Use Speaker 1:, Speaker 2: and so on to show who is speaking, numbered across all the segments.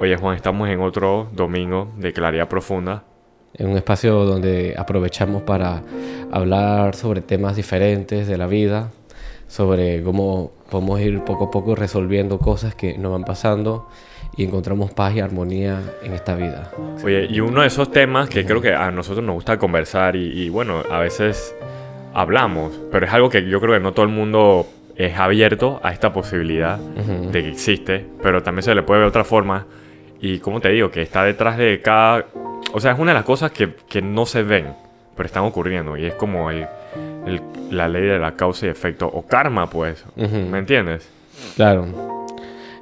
Speaker 1: Oye Juan, estamos en otro domingo de Claridad Profunda.
Speaker 2: En un espacio donde aprovechamos para hablar sobre temas diferentes de la vida, sobre cómo podemos ir poco a poco resolviendo cosas que nos van pasando y encontramos paz y armonía en esta vida.
Speaker 1: Oye, y uno de esos temas que creo que a nosotros nos gusta conversar y, y bueno, a veces hablamos, pero es algo que yo creo que no todo el mundo es abierto a esta posibilidad de que existe, pero también se le puede ver otra forma. Y como te digo, que está detrás de cada... O sea, es una de las cosas que, que no se ven, pero están ocurriendo. Y es como el, el- la ley de la causa y efecto, o karma, pues. ¿Me entiendes?
Speaker 2: Claro.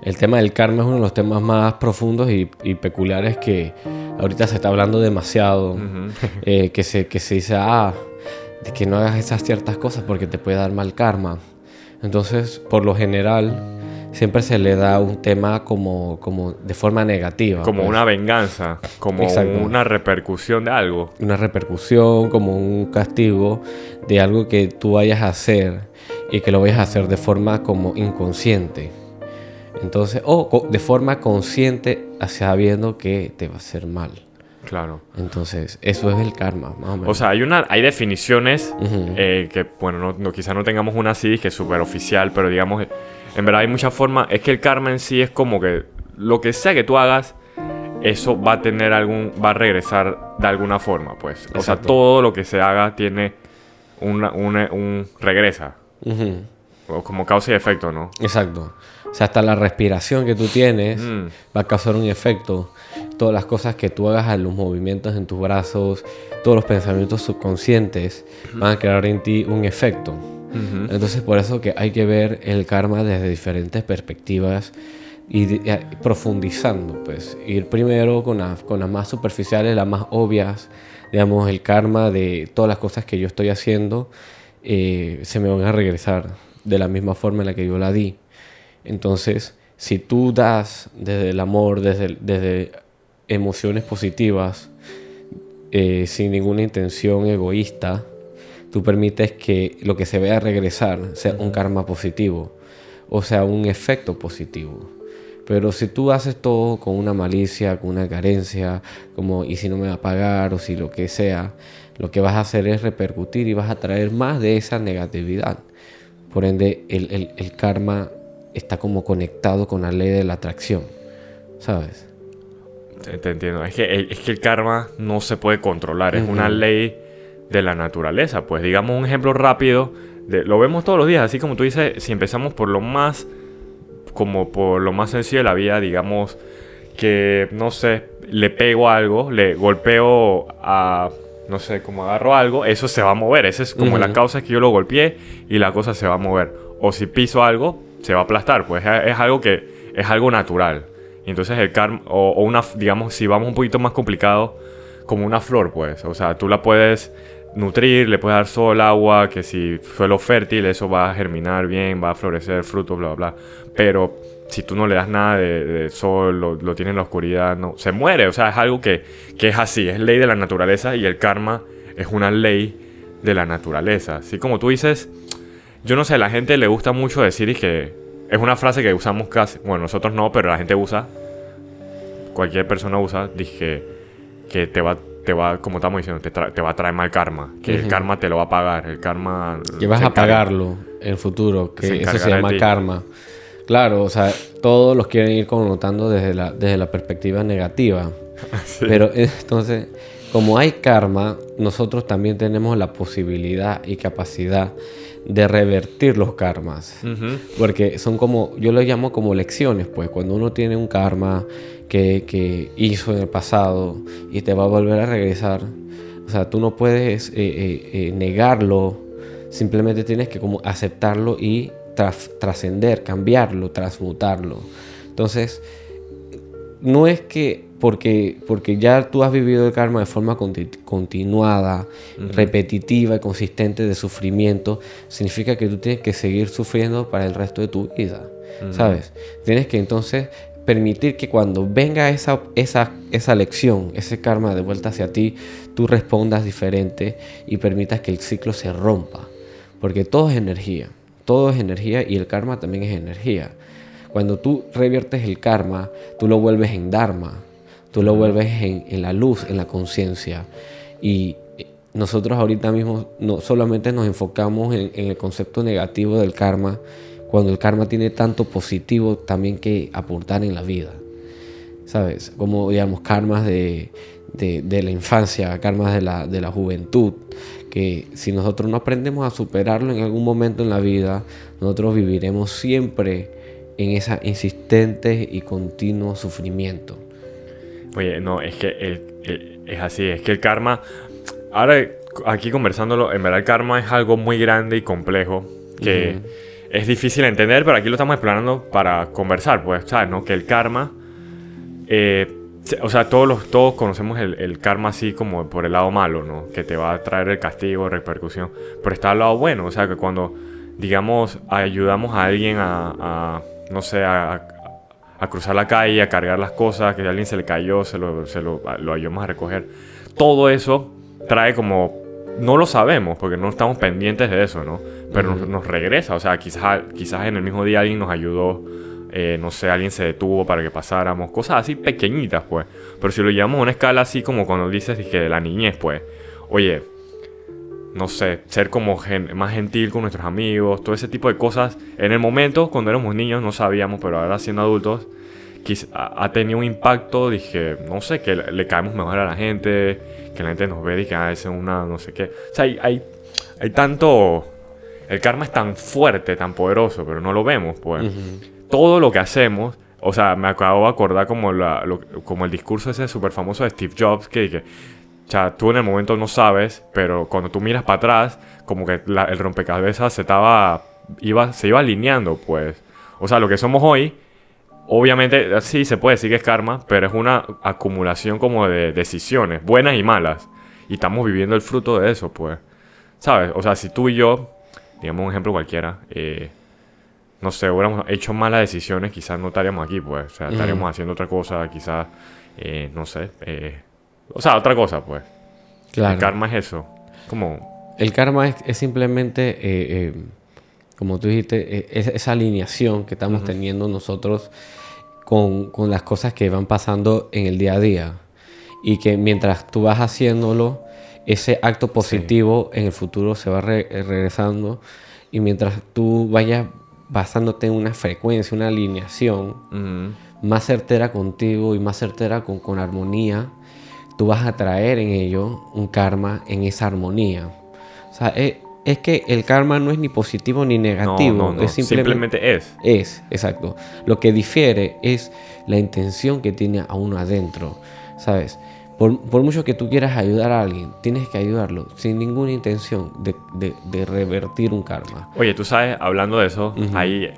Speaker 2: El tema del karma es uno de los temas más profundos y, y peculiares que ahorita se está hablando demasiado. Eh, que, se, que se dice, ah, de que no hagas esas ciertas cosas porque te puede dar mal karma. Entonces, por lo general, siempre se le da un tema como, como de forma negativa.
Speaker 1: Como
Speaker 2: pues.
Speaker 1: una venganza, como
Speaker 2: Exacto.
Speaker 1: una repercusión de algo.
Speaker 2: una repercusión, como un castigo de algo que tú vayas a hacer y que lo vayas a hacer de forma como inconsciente. Entonces, o co- de forma consciente, sabiendo que te va a hacer mal.
Speaker 1: Claro.
Speaker 2: Entonces, eso es el karma, más o menos.
Speaker 1: O sea, hay, una, hay definiciones eh, que, bueno, no, no- quizás no tengamos una así, que es súper oficial, pero digamos, en verdad hay muchas formas. Es que el karma en sí es como que lo que sea que tú hagas, eso va a tener algún, va a regresar de alguna forma, pues. O sea, todo lo que se haga tiene una, una- un regresa, o como causa y efecto, ¿no?
Speaker 2: Exacto. O sea, hasta la respiración que tú tienes
Speaker 1: Mm.
Speaker 2: va a causar un efecto. Todas las cosas que tú hagas, los movimientos en tus brazos, todos los pensamientos subconscientes van a crear en ti un efecto.
Speaker 1: Ujú.
Speaker 2: Entonces por eso que hay que ver el karma desde diferentes perspectivas y de- eh, profundizando, pues ir primero con, las- con las más superficiales, las más obvias, digamos el karma de todas las cosas que yo estoy haciendo eh, se me van a regresar de la misma forma en la que yo la di. Entonces, si tú das desde el amor, desde, desde emociones positivas, eh, sin ninguna intención egoísta, tú permites que lo que se vea regresar sea un karma positivo, o sea, un efecto positivo. Pero si tú haces todo con una malicia, con una carencia, como y si no me va a pagar o si lo que sea, lo que vas a hacer es repercutir y vas a traer más de esa negatividad. Por ende, el, el- el karma está como conectado con la ley de la atracción, ¿sabes?
Speaker 1: Te, te entiendo. Es que, es que el karma no se puede controlar. Es una ley de la naturaleza. Pues digamos un ejemplo rápido. de- lo vemos todos los días. Así como tú dices, si empezamos por lo más... Como por lo más sencillo de la vida, digamos que, no sé, le pego algo, le golpeo a... No sé, como agarro algo, eso se va a mover. Esa es como la causa que yo lo golpeé y la cosa se va a mover. O si piso algo, se va a aplastar. Pues es, es algo que es algo natural. Entonces el karma, o, o una, digamos, si vamos un poquito más complicado, como una flor, pues. O sea, tú la puedes nutrir, le puedes dar sol, agua, que si suelo fértil, eso va a germinar bien, va a florecer frutos, bla, bla, bla. Pero si tú no le das nada de, sol, lo, lo tienes en la oscuridad, no, se muere. O sea, es algo que, que es así, es ley de la naturaleza y el karma es una ley de la naturaleza. Así como tú dices, yo no sé, a la gente le gusta mucho decir que es una frase que usamos casi, bueno, nosotros no, pero la gente usa, cualquier persona usa, dije que te va, te va, como estamos diciendo, te, te va a traer mal karma, que el karma te lo va a pagar, el karma...
Speaker 2: que vas a pagarlo en el futuro, que eso se llama karma. Claro, o sea, todos los quieren ir connotando desde la, desde la perspectiva negativa.
Speaker 1: Sí.
Speaker 2: Pero eh, entonces, como hay karma, nosotros también tenemos la posibilidad y capacidad de revertir los karmas. Porque son como, yo lo llamo como lecciones, pues cuando uno tiene un karma que, que hizo en el pasado y te va a volver a regresar, o sea, tú no puedes eh, eh, eh, negarlo, simplemente tienes que como aceptarlo y tras- trascender, cambiarlo, transmutarlo. Entonces, no es que porque, porque ya tú has vivido el karma de forma conti- continuada, repetitiva y consistente de sufrimiento, significa que tú tienes que seguir sufriendo para el resto de tu vida, ¿sabes? Tienes que entonces permitir que cuando venga esa, esa, esa lección, ese karma de vuelta hacia ti, tú respondas diferente y permitas que el ciclo se rompa, porque todo es energía, todo es energía y el karma también es energía. Cuando tú reviertes el karma, tú lo vuelves en dharma, tú lo vuelves en, la luz, en la conciencia. Y nosotros ahorita mismo no solamente nos enfocamos en, el concepto negativo del karma, cuando el karma tiene tanto positivo también que aportar en la vida. ¿Sabes? Como, digamos, karmas de, la infancia, karmas de la, de la juventud, que si nosotros no aprendemos a superarlo en algún momento en la vida, nosotros viviremos siempre en ese insistente y continuo sufrimiento.
Speaker 1: Oye, no, es que es así, es que el karma, ahora aquí conversándolo, en verdad el karma es algo muy grande y complejo que es difícil entender, pero aquí lo estamos explorando para conversar, pues, ¿sabes? ¿no? Que el karma, eh, o sea, todos, los, todos conocemos el, karma así como por el lado malo, ¿no? Que te va a traer el castigo, repercusión, pero está al lado bueno, o sea, que cuando, digamos, ayudamos a alguien a, no sé, a, cruzar la calle, a cargar las cosas, que a alguien se le cayó, se lo, se lo, lo ayudamos a recoger, todo eso trae como no lo sabemos porque no estamos pendientes de eso, ¿no? Pero nos, regresa, o sea, quizás, quizás en el mismo día alguien nos ayudó, eh, no sé, alguien se detuvo para que pasáramos, cosas así pequeñitas, pues. Pero si lo llevamos a una escala así como cuando dices que de la niñez, pues, oye, no sé, ser como más gentil con nuestros amigos, todo ese tipo de cosas. En el momento, cuando éramos niños, no sabíamos, pero ahora siendo adultos, ha tenido un impacto, dije, no sé, que le caemos mejor a la gente, que la gente nos ve y que ah, es una no sé qué. O sea, hay, hay, hay, tanto... El karma es tan fuerte, tan poderoso, pero no lo vemos, pues. Todo lo que hacemos, o sea, me acabo de acordar como, la, como el discurso ese súper famoso de Steve Jobs, que dije, o sea, tú en el momento no sabes, pero cuando tú miras para atrás, como que el rompecabezas se estaba, iba, se iba alineando, pues. O sea, lo que somos hoy Obviamente, sí, se puede decir que es karma, pero es una acumulación como de decisiones, buenas y malas. Y estamos viviendo el fruto de eso, pues. ¿Sabes? O sea, si tú y yo, digamos un ejemplo cualquiera, eh, no sé, hubiéramos hecho malas decisiones, quizás no estaríamos aquí, pues. O sea, estaríamos haciendo otra cosa, quizás, eh, no sé. Eh, o sea, otra cosa, pues. Claro. El karma es eso. Como...
Speaker 2: El karma es, simplemente, como tú dijiste, esa alineación que estamos teniendo nosotros con, con, las cosas que van pasando en el día a día. Y que mientras tú vas haciéndolo, ese acto positivo en el futuro se va regresando. Y mientras tú vayas basándote en una frecuencia, una alineación más certera contigo y más certera con, con armonía, tú vas a traer en ello un karma en esa armonía. O sea, es, es que el karma no es ni positivo ni negativo.
Speaker 1: Es simplemente, es.
Speaker 2: Es, exacto. Lo que difiere es la intención que tiene a uno adentro. ¿Sabes? Por, mucho que tú quieras ayudar a alguien, tienes que ayudarlo sin ninguna intención de, revertir un karma.
Speaker 1: Oye, tú sabes, hablando de eso, ahí.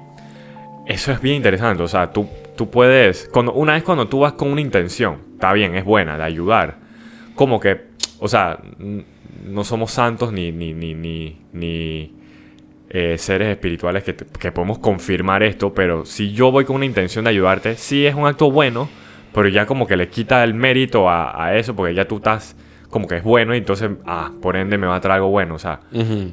Speaker 1: Eso es bien interesante. O sea, tú, tú puedes. Cuando, una vez cuando tú vas con una intención, está bien, es buena, de ayudar. Como que. O sea no somos santos ni, ni, ni, ni, eh, seres espirituales que, que, podemos confirmar esto, pero si yo voy con una intención de ayudarte, sí es un acto bueno, pero ya como que le quita el mérito a, eso, porque ya tú estás como que es bueno y entonces, ah, por ende me va a traer algo bueno, o sea,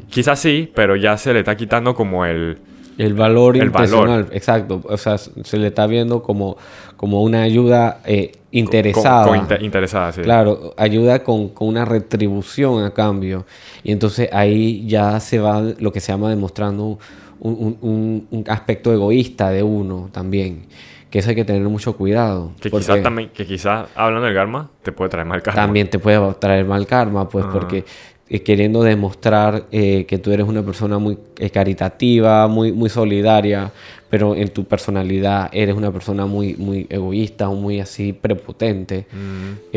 Speaker 1: quizás sí, pero ya se le está quitando como el...
Speaker 2: El valor el valor. exacto. O sea, se le está viendo como, como una ayuda eh, interesada.
Speaker 1: interesada, sí.
Speaker 2: Claro, ayuda con, una retribución a cambio. Y entonces ahí ya se va lo que se llama demostrando un, aspecto egoísta de uno también. Que eso hay que tener mucho cuidado.
Speaker 1: Que quizás también, que quizás hablando del karma, te puede traer mal karma.
Speaker 2: También te puede traer mal karma, pues porque eh, queriendo demostrar eh, que tú eres una persona muy eh, caritativa, muy, muy solidaria, pero en tu personalidad eres una persona muy, muy egoísta o muy así prepotente, mm.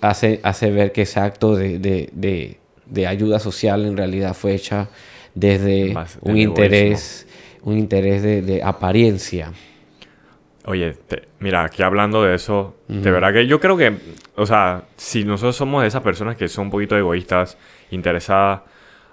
Speaker 2: hace, hace ver que ese acto de, de, de, ayuda social en realidad fue hecha desde un interés, un interés de, apariencia.
Speaker 1: Oye, mira, aquí hablando de eso, de verdad que yo creo que, o sea, si nosotros somos de esas personas que son un poquito egoístas, interesada.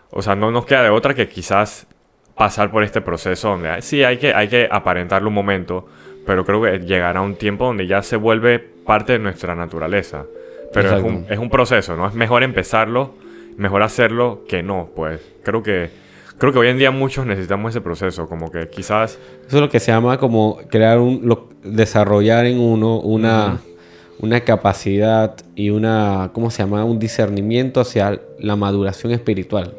Speaker 1: O sea, no nos queda de otra que quizás pasar por este proceso donde sí hay que, hay que aparentarlo un momento, pero creo que llegará un tiempo donde ya se vuelve parte de nuestra naturaleza. Pero es un, es un, proceso, ¿no? Es mejor empezarlo, mejor hacerlo que no, pues. Creo que creo que hoy en día muchos necesitamos ese proceso, como que quizás...
Speaker 2: Eso es lo que se llama como crear un, desarrollar en uno una, una capacidad y una, ¿cómo se llama? Un discernimiento hacia la maduración espiritual.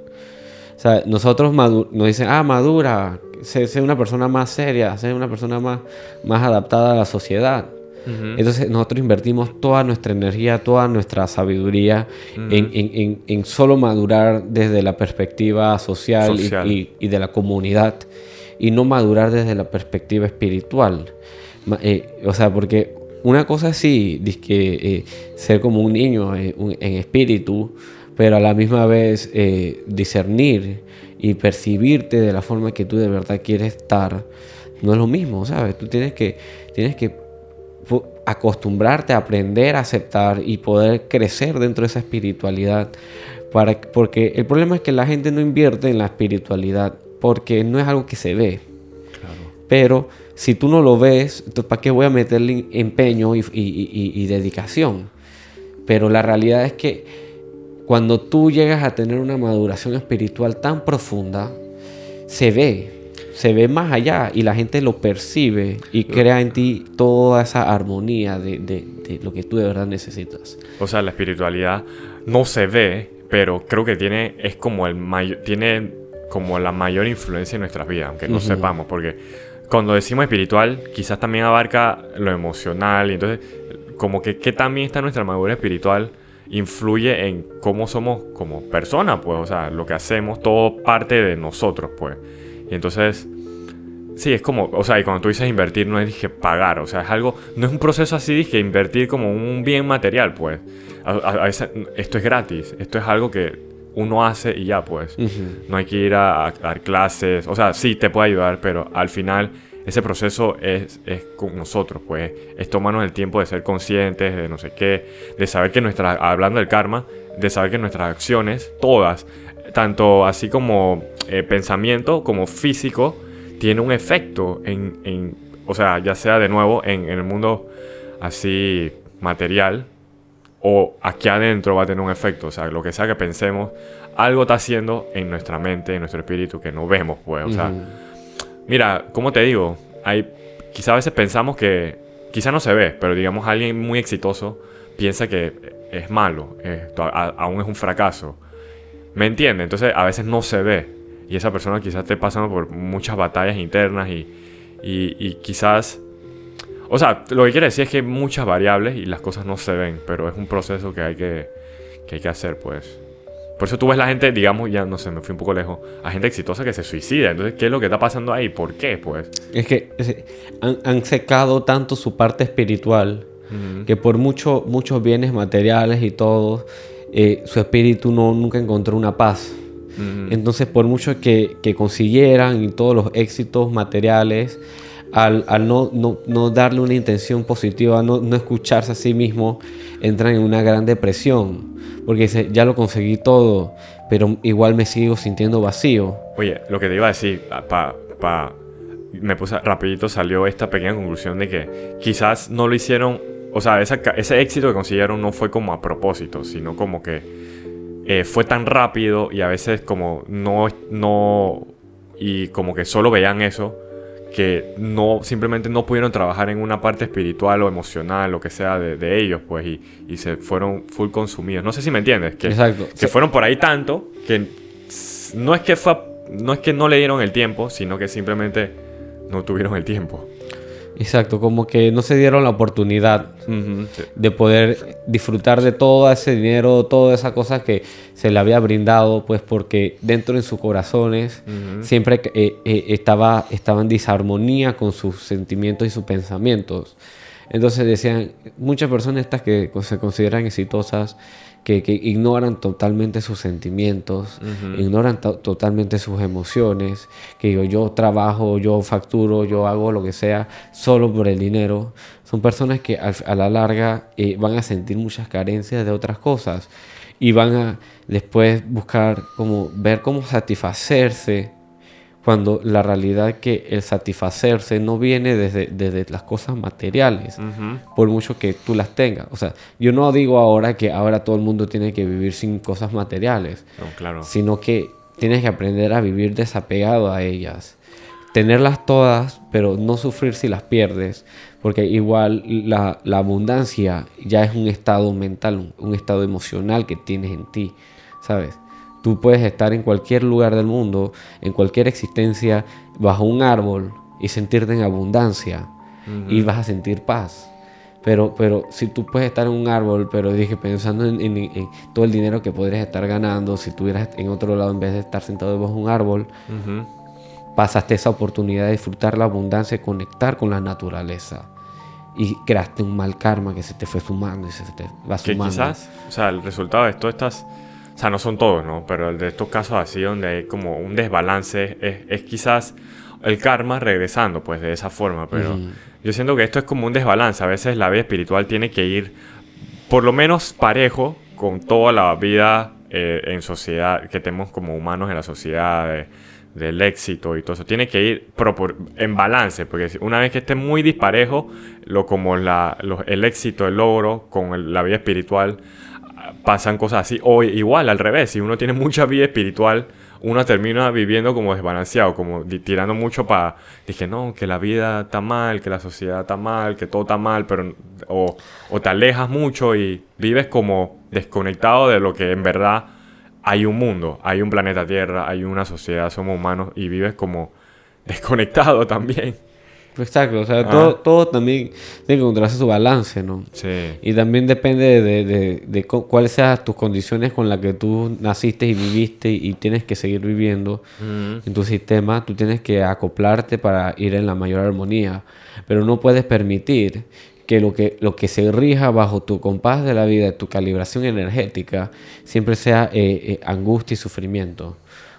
Speaker 2: O sea, nosotros nos dicen, ah, madura, sé, sé, una persona más seria, sé una persona más, más adaptada a la sociedad. Entonces nosotros invertimos toda nuestra energía, toda nuestra sabiduría en, solo madurar desde la perspectiva social, Y, de la comunidad y no madurar desde la perspectiva espiritual. Eh, o sea, porque una cosa es sí, que, eh, ser como un niño eh, en espíritu, pero a la misma vez discernir y percibirte de la forma que tú de verdad quieres estar, no es lo mismo, ¿sabes? Tú tienes que, tienes que acostumbrarte a aprender a aceptar y poder crecer dentro de esa espiritualidad. Para, porque el problema es que la gente no invierte en la espiritualidad porque no es algo que se ve. Pero si tú no lo ves, ¿para qué voy a meterle empeño y, dedicación? Pero la realidad es que cuando tú llegas a tener una maduración espiritual tan profunda, se ve, se ve más allá y la gente lo percibe y crea en ti toda esa armonía de, de, lo que tú de verdad necesitas.
Speaker 1: O sea, la espiritualidad no se ve, pero creo que tiene, es como el mayor, tiene como la mayor influencia en nuestras vidas, aunque no sepamos, porque cuando decimos espiritual, quizás también abarca lo emocional, y entonces, como que, que también está nuestra madurez espiritual influye en cómo somos como personas, pues, o sea, lo que hacemos, todo parte de nosotros, pues. Y entonces, sí, es como, o sea, y cuando tú dices invertir, no es dije pagar, o sea, es algo, no es un proceso así, dije invertir como un bien material, pues. A, esto es gratis, esto es algo que uno hace y ya, pues. No hay que ir a, dar clases, o sea, sí te puede ayudar, pero al final ese proceso es, es, con nosotros, pues es tomarnos el tiempo de ser conscientes de no sé qué, de saber que nuestra, hablando del karma, de saber que nuestras acciones, todas, tanto así como eh, pensamiento como físico tiene un efecto en, o sea, ya sea de nuevo en, el mundo así material o aquí adentro va a tener un efecto, o sea, lo que sea que pensemos, algo está haciendo en nuestra mente, en nuestro espíritu que no vemos, pues, o sea, mira, como te digo, hay, quizá a veces pensamos que, quizá no se ve, pero digamos alguien muy exitoso piensa que es malo, aún es un fracaso, ¿me entiende? Entonces a veces no se ve, y esa persona quizás esté pasando por muchas batallas internas y, y, quizás... O sea, lo que quiere decir es que hay muchas variables y las cosas no se ven, pero es un proceso que hay que, que hay que hacer, pues. Por eso tú ves la gente, digamos, ya no sé, me fui un poco lejos, a gente exitosa que se suicida. Entonces, ¿qué es lo que está pasando ahí? ¿Por qué, pues?
Speaker 2: Es que han, secado tanto su parte espiritual que por mucho, muchos bienes materiales y todo, eh, su espíritu no, nunca encontró una paz. Entonces, por mucho que, consiguieran y todos los éxitos materiales, al, no, no, darle una intención positiva, no, no escucharse a sí mismo, entran en una gran depresión. Porque dice, ya lo conseguí todo, pero igual me sigo sintiendo vacío.
Speaker 1: Oye, lo que te iba a decir, pa, pa, me puse rapidito, salió esta pequeña conclusión de que quizás no lo hicieron, o sea, ese éxito que consiguieron no fue como a propósito, sino como que eh, fue tan rápido y a veces como no, no, y como que solo veían eso, que no, simplemente no pudieron trabajar en una parte espiritual o emocional, lo que sea de, ellos, pues, y, y, se fueron full consumidos. No sé si me entiendes, que,
Speaker 2: Exacto.
Speaker 1: que fueron por ahí tanto que no es que fue, no es que no le dieron el tiempo, sino que simplemente no tuvieron el tiempo.
Speaker 2: Exacto, como que no se dieron la oportunidad de poder disfrutar de todo ese dinero, toda esa cosa que se le había brindado, pues porque dentro de sus corazones siempre eh, eh, estaba, estaba en disarmonía con sus sentimientos y sus pensamientos. Entonces decían, muchas personas estas que se consideran exitosas, que, ignoran totalmente sus sentimientos, ignoran totalmente sus emociones, que yo, yo trabajo, yo facturo, yo hago lo que sea solo por el dinero. Son personas que a, la larga eh, van a sentir muchas carencias de otras cosas y van a después buscar como ver cómo satisfacerse cuando la realidad es que el satisfacerse no viene desde, desde las cosas materiales, por mucho que tú las tengas. O sea, yo no digo ahora que ahora todo el mundo tiene que vivir sin cosas materiales,
Speaker 1: claro.
Speaker 2: sino que tienes que aprender a vivir desapegado a ellas. Tenerlas todas, pero no sufrir si las pierdes, porque igual la, abundancia ya es un estado mental, un, estado emocional que tienes en ti, ¿sabes? Tú puedes estar en cualquier lugar del mundo, en cualquier existencia, bajo un árbol y sentirte en abundancia y vas a sentir paz. Pero, pero si tú puedes estar en un árbol, pero dije, pensando en, todo el dinero que podrías estar ganando si estuvieras en otro lado en vez de estar sentado debajo de un árbol, pasaste esa oportunidad de disfrutar la abundancia y conectar con la naturaleza. Y creaste un mal karma que se te fue sumando y se te va sumando.
Speaker 1: Que quizás, o sea, el resultado de esto estas, o sea, no son todos, ¿no? Pero el de estos casos así donde hay como un desbalance es, es quizás el karma regresando, pues, de esa forma. Pero yo siento que esto es como un desbalance. A veces la vida espiritual tiene que ir, por lo menos, parejo con toda la vida eh, en sociedad que tenemos como humanos en la sociedad. del éxito y todo eso. Tiene que ir en balance, porque una vez que esté muy disparejo, lo, como la, el éxito, el logro con la vida espiritual, pasan cosas así. O igual, al revés, si uno tiene mucha vida espiritual, uno termina viviendo como desbalanceado, como tirando mucho para, dije, no, que la vida está mal, que la sociedad está mal, que todo está mal, pero, o, o te alejas mucho y vives como desconectado de lo que en verdad hay un mundo, hay un planeta Tierra, hay una sociedad, somos humanos y vives como desconectado también.
Speaker 2: Exacto, o sea, todo, todo también tiene que encontrarse su balance, ¿no?
Speaker 1: Sí.
Speaker 2: Y también depende de, de, de, cuáles sean tus condiciones con las que tú naciste y viviste y tienes que seguir viviendo en tu sistema. Tú tienes que acoplarte para ir en la mayor armonía, pero no puedes permitir que lo que, lo que se rija bajo tu compás de la vida, tu calibración energética, siempre sea eh, eh, angustia y sufrimiento.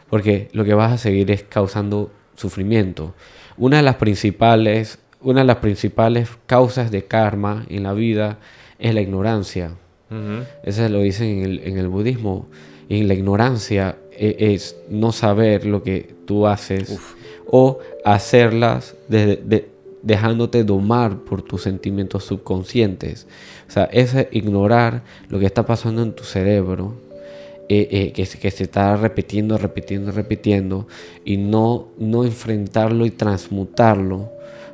Speaker 2: Porque lo que vas a seguir es causando sufrimiento. Una de las principales, una de las principales causas de karma en la vida es la ignorancia. Eso lo dicen en el, en el budismo. Y la ignorancia e, es, no saber lo que tú haces o hacerlas dejándote domar por tus sentimientos subconscientes. O sea, es ignorar lo que está pasando en tu cerebro eh, eh, que, que, se está repitiendo, repitiendo, repitiendo, y no, no enfrentarlo y transmutarlo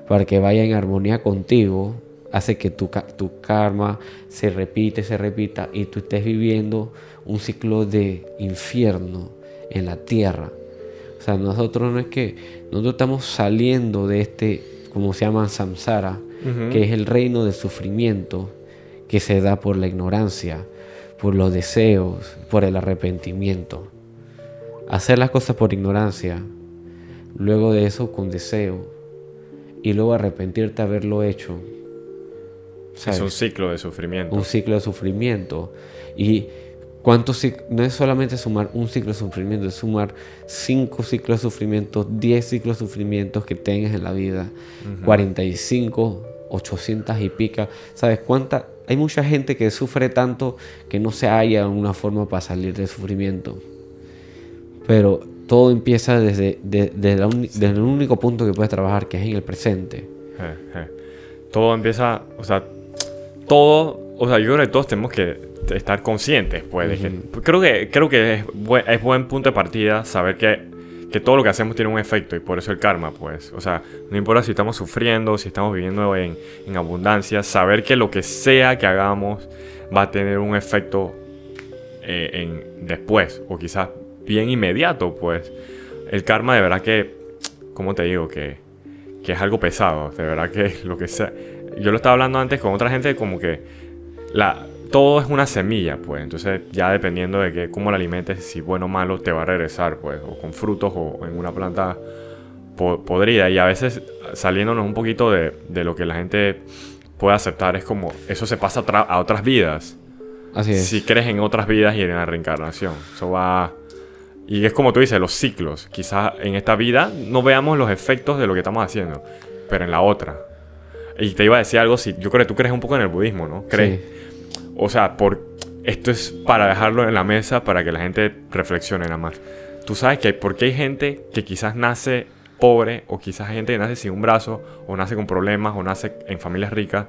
Speaker 2: para que vaya en armonía contigo, hace que tu, tu karma se repite, se repita, y tú estés viviendo un ciclo de infierno en la tierra. O sea, nosotros no es que nosotros estamos saliendo de este, como se llama samsara, que es el reino del sufrimiento que se da por la ignorancia por los deseos, por el arrepentimiento. Hacer las cosas por ignorancia, luego de eso con deseo, y luego arrepentirte de haberlo hecho.
Speaker 1: Es un ciclo de sufrimiento.
Speaker 2: Un ciclo de sufrimiento. Y cuántos no es solamente sumar un ciclo de sufrimiento, es sumar cinco ciclos de sufrimiento, diez ciclos de sufrimientos que tengas en la vida, 45, 800 y pica. ¿Sabes cuánta hay mucha gente que sufre tanto que no se halla una forma para salir del sufrimiento. Pero todo empieza desde, el único punto que puedes trabajar, que es en el presente.
Speaker 1: Todo empieza, o sea, todo, o sea, yo creo que todos tenemos que estar conscientes, pues. creo que, creo que es, es buen punto de partida saber que que todo lo que hacemos tiene un efecto y por eso el karma, pues. O sea, no importa si estamos sufriendo, si estamos viviendo en, en abundancia, saber que lo que sea que hagamos va a tener un efecto eh, en, después o quizás bien inmediato, pues. El karma de verdad que, como te digo, que, que es algo pesado, de verdad que lo que sea. Yo lo estaba hablando antes con otra gente como que la, todo es una semilla, pues. Entonces, ya dependiendo de que, cómo la alimentes, si bueno o malo, te va a regresar, pues. O con frutos o en una planta podrida. Y a veces, saliéndonos un poquito de, de, lo que la gente puede aceptar, es como eso se pasa a otras vidas.
Speaker 2: Así es.
Speaker 1: Si crees en otras vidas y en la reencarnación. Eso va. Y es como tú dices, los ciclos. Quizás en esta vida no veamos los efectos de lo que estamos haciendo, pero en la otra. Y te iba a decir algo, si yo creo que tú crees un poco en el budismo, ¿no? ¿Crees? O sea, por, esto es para dejarlo en la mesa para que la gente reflexione nada más. Tú sabes que porque hay gente que quizás nace pobre o quizás hay gente que nace sin un brazo o nace con problemas o nace en familias ricas.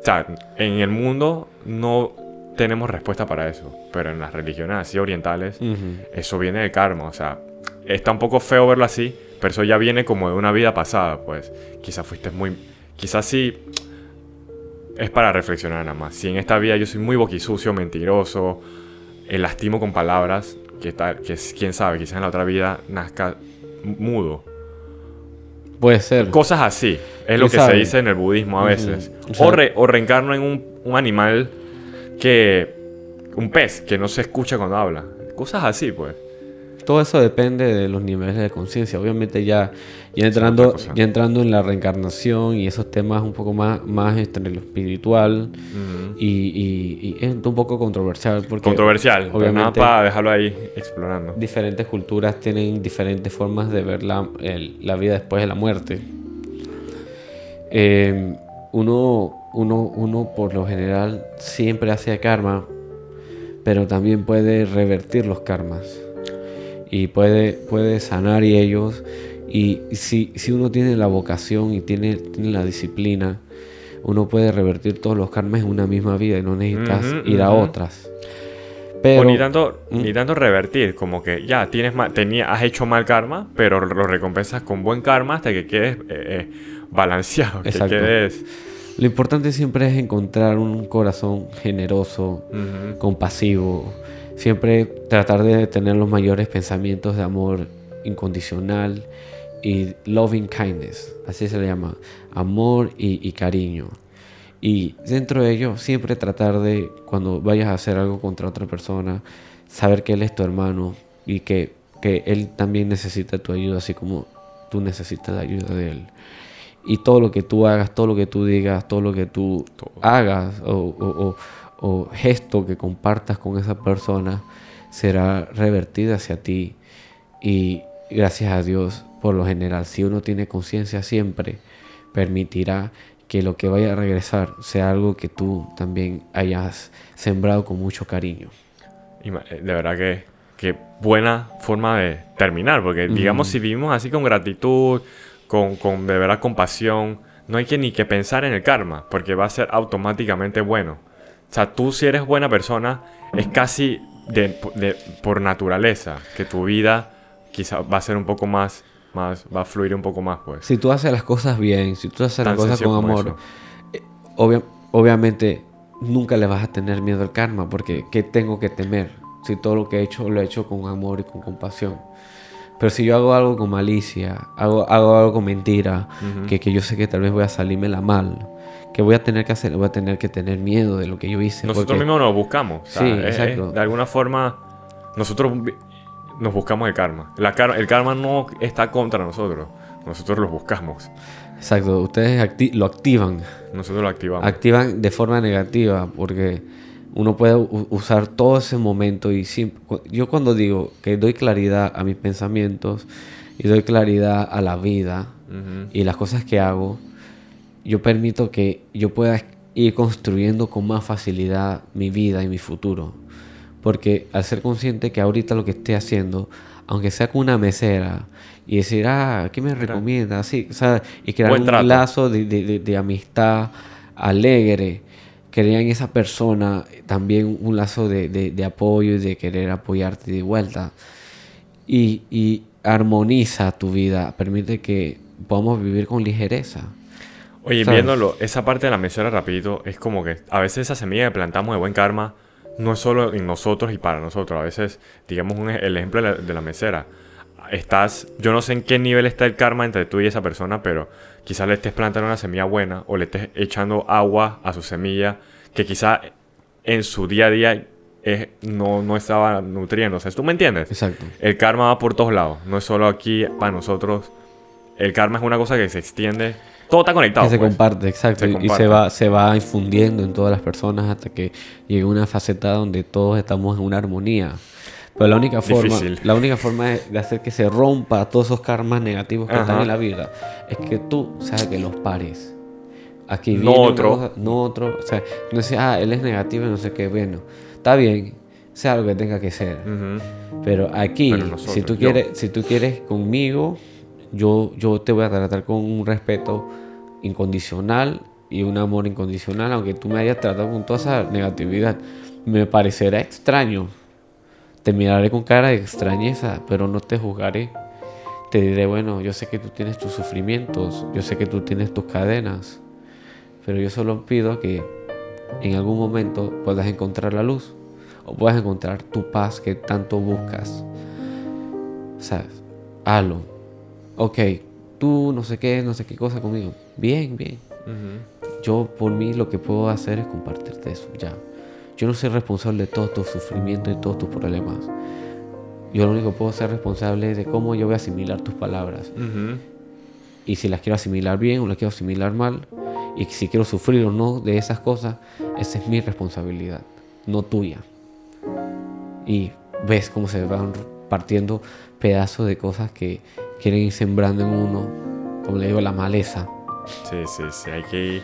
Speaker 1: O sea, en el mundo no tenemos respuesta para eso, pero en las religiones así orientales,
Speaker 2: Ujú.
Speaker 1: eso viene del karma, o sea, está un poco feo verlo así, pero eso ya viene como de una vida pasada, pues quizás fuiste muy, quizás sí, es para reflexionar nada más. Si en esta vida yo soy muy boquisucio, mentiroso, eh, lastimo con palabras, que, tal, que quién sabe, quizás en la otra vida nazca mudo.
Speaker 2: Puede ser.
Speaker 1: Cosas así, es lo
Speaker 2: ¿Quién
Speaker 1: que
Speaker 2: sabe?
Speaker 1: se dice en el budismo a veces.
Speaker 2: O,
Speaker 1: re- o reencarno en un, un animal que... Un pez que no se escucha cuando habla. Cosas así, pues.
Speaker 2: Todo eso depende de los niveles de conciencia. Obviamente ya, ya entrando, ya entrando en la reencarnación y esos temas un poco más, más entre lo espiritual y, y- y es un poco controversial porque
Speaker 1: Controversial, pero nada
Speaker 2: obviamente
Speaker 1: para dejarlo ahí explorando.
Speaker 2: diferentes culturas tienen diferentes formas de ver la, el- la vida después de la muerte. Eh, uno, uno, uno por lo general siempre hace karma, pero también puede revertir los karmas y puede, puede sanar y ellos. Y si, si uno tiene la vocación y tiene, tiene la disciplina, uno puede revertir todos los karmas en una misma vida y no necesitas ir a otras. Pero,
Speaker 1: o ni tanto,
Speaker 2: Mm.
Speaker 1: ni tanto revertir, como que ya tienes tenía, has hecho mal karma, pero lo recompensas con buen karma hasta que quedes eh, eh, balanceado, que
Speaker 2: Exacto.
Speaker 1: quedes...
Speaker 2: Lo importante siempre es encontrar un corazón generoso, compasivo, siempre tratar de tener los mayores pensamientos de amor incondicional y loving kindness, así se le llama, amor y, y cariño. Y dentro de ello siempre tratar de, cuando vayas a hacer algo contra otra persona, saber que él es tu hermano y que, que él también necesita tu ayuda, así como tú necesitas la ayuda de él. Y todo lo que tú hagas, todo lo que tú digas, todo lo que tú
Speaker 1: Todo.
Speaker 2: hagas o, o- o- o gesto que compartas con esa persona será revertido hacia ti. Y gracias a Dios, por lo general, si uno tiene conciencia siempre, permitirá que lo que vaya a regresar sea algo que tú también hayas sembrado con mucho cariño.
Speaker 1: Y eh, de verdad que, que buena forma de terminar, porque digamos si vivimos así con gratitud, con, con de verdad compasión, no hay que ni que pensar en el karma, porque va a ser automáticamente bueno. O sea, tú si eres buena persona, es casi de, de- por naturaleza que tu vida quizá va a ser un poco más, más, va a fluir un poco más, pues.
Speaker 2: Si tú haces las cosas bien, si tú haces las cosas con amor, eh, obvia- obviamente nunca le vas a tener miedo al karma, porque ¿qué tengo que temer? Si todo lo que he hecho lo he hecho con amor y con compasión. Pero si yo hago algo con malicia, hago, hago algo con mentira, que, que yo sé que tal vez voy a salirme la mal, que voy a tener que hacer, voy a tener que tener miedo de lo que yo hice.
Speaker 1: Nosotros
Speaker 2: porque-
Speaker 1: mismos nos buscamos. o sea,
Speaker 2: Sí,
Speaker 1: es- es-
Speaker 2: exacto.
Speaker 1: de alguna forma, nosotros nos buscamos el karma. La car- el karma no está contra nosotros. Nosotros lo buscamos.
Speaker 2: Exacto, ustedes acti- lo activan.
Speaker 1: Nosotros lo activamos.
Speaker 2: activan de forma negativa porque uno puede usar todo ese momento y cu- yo cuando digo que doy claridad a mis pensamientos y doy claridad a la vida y las cosas que hago, yo permito que yo pueda ir construyendo con más facilidad mi vida y mi futuro. Porque al ser consciente que ahorita lo que estoy haciendo, aunque sea con una mesera, y decir, ah, ¿qué me recomienda? Así, o sea, y crear un lazo de, de- de- de amistad alegre, crear en esa persona también un lazo de apoyo y de querer apoyarte de vuelta. Y, y armoniza tu vida, permite que podamos vivir con ligereza.
Speaker 1: Oye,
Speaker 2: ¿Sabes?
Speaker 1: viéndolo, esa parte de la mesera rapidito, es como que a veces esa semilla que plantamos de buen karma no es solo en nosotros y para nosotros. A veces, digamos un, ej- el ejemplo de la, de la mesera. Estás, yo no sé en qué nivel está el karma entre tú y esa persona, pero quizás le estés plantando una semilla buena o le estés echando agua a su semilla que quizá en su día a día es- no, no estaba nutriéndose. ¿Tú me entiendes?
Speaker 2: Exacto.
Speaker 1: El karma va por todos lados, no es solo aquí para nosotros. El karma es una cosa que se extiende. Todo está conectado.
Speaker 2: que se
Speaker 1: pues.
Speaker 2: comparte, exacto.
Speaker 1: Se
Speaker 2: y- y
Speaker 1: comparte.
Speaker 2: se va, se va infundiendo en todas las personas hasta que llegue una faceta donde todos estamos en una armonía. Pero la única forma,
Speaker 1: Difícil.
Speaker 2: la única forma de hacer que se rompa todos esos karmas negativos que están
Speaker 1: Ajá.
Speaker 2: en la vida es que tú seas que los pares. Aquí
Speaker 1: No
Speaker 2: viene una
Speaker 1: otro.
Speaker 2: cosa, no otro. O sea, no sé, ah, él es negativo y no sé qué. Bueno, está bien, sea lo que tenga que ser.
Speaker 1: Ujú.
Speaker 2: Pero aquí,
Speaker 1: Pero nosotros,
Speaker 2: si tú
Speaker 1: yo.
Speaker 2: quieres, si tú quieres conmigo, yo, yo te voy a tratar con un respeto incondicional y un amor incondicional, aunque tú me hayas tratado con toda esa negatividad. Me parecerá extraño. Te miraré con cara de extrañeza, pero no te juzgaré. Te diré, bueno, yo sé que tú tienes tus sufrimientos, yo sé que tú tienes tus cadenas, pero yo solo pido que en algún momento puedas encontrar la luz o puedas encontrar tu paz que tanto buscas. ¿Sabes? Hazlo. Ok, tú no sé qué, no sé qué cosa conmigo. Bien, bien. Yo por mí lo que puedo hacer es compartirte eso, ya. Yo no soy responsable de todo tu sufrimiento y todos tus problemas. Yo lo único que puedo ser responsable es de cómo yo voy a asimilar tus palabras. Y si las quiero asimilar bien o las quiero asimilar mal. Y si quiero sufrir o no de esas cosas, esa es mi responsabilidad, no tuya. Y ves cómo se van partiendo pedazos de cosas que quieren ir sembrando en uno, como le digo, la maleza.
Speaker 1: Sí, sí, sí, hay que ir,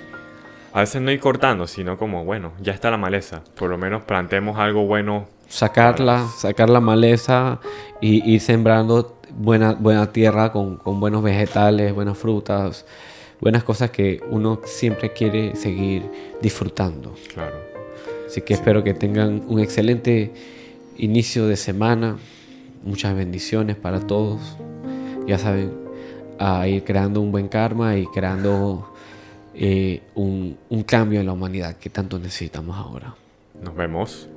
Speaker 1: a veces no ir cortando, sino como, bueno, ya está la maleza, por lo menos plantemos algo bueno.
Speaker 2: Sacarla, sacar la maleza y ir sembrando buena, buena tierra con, con buenos vegetales, buenas frutas, buenas cosas que uno siempre quiere seguir disfrutando.
Speaker 1: Claro.
Speaker 2: Así que espero que tengan un excelente inicio de semana. Muchas bendiciones para todos. Ya saben, a ir creando un buen karma y creando eh, un, un cambio en la humanidad que tanto necesitamos ahora.
Speaker 1: Nos vemos.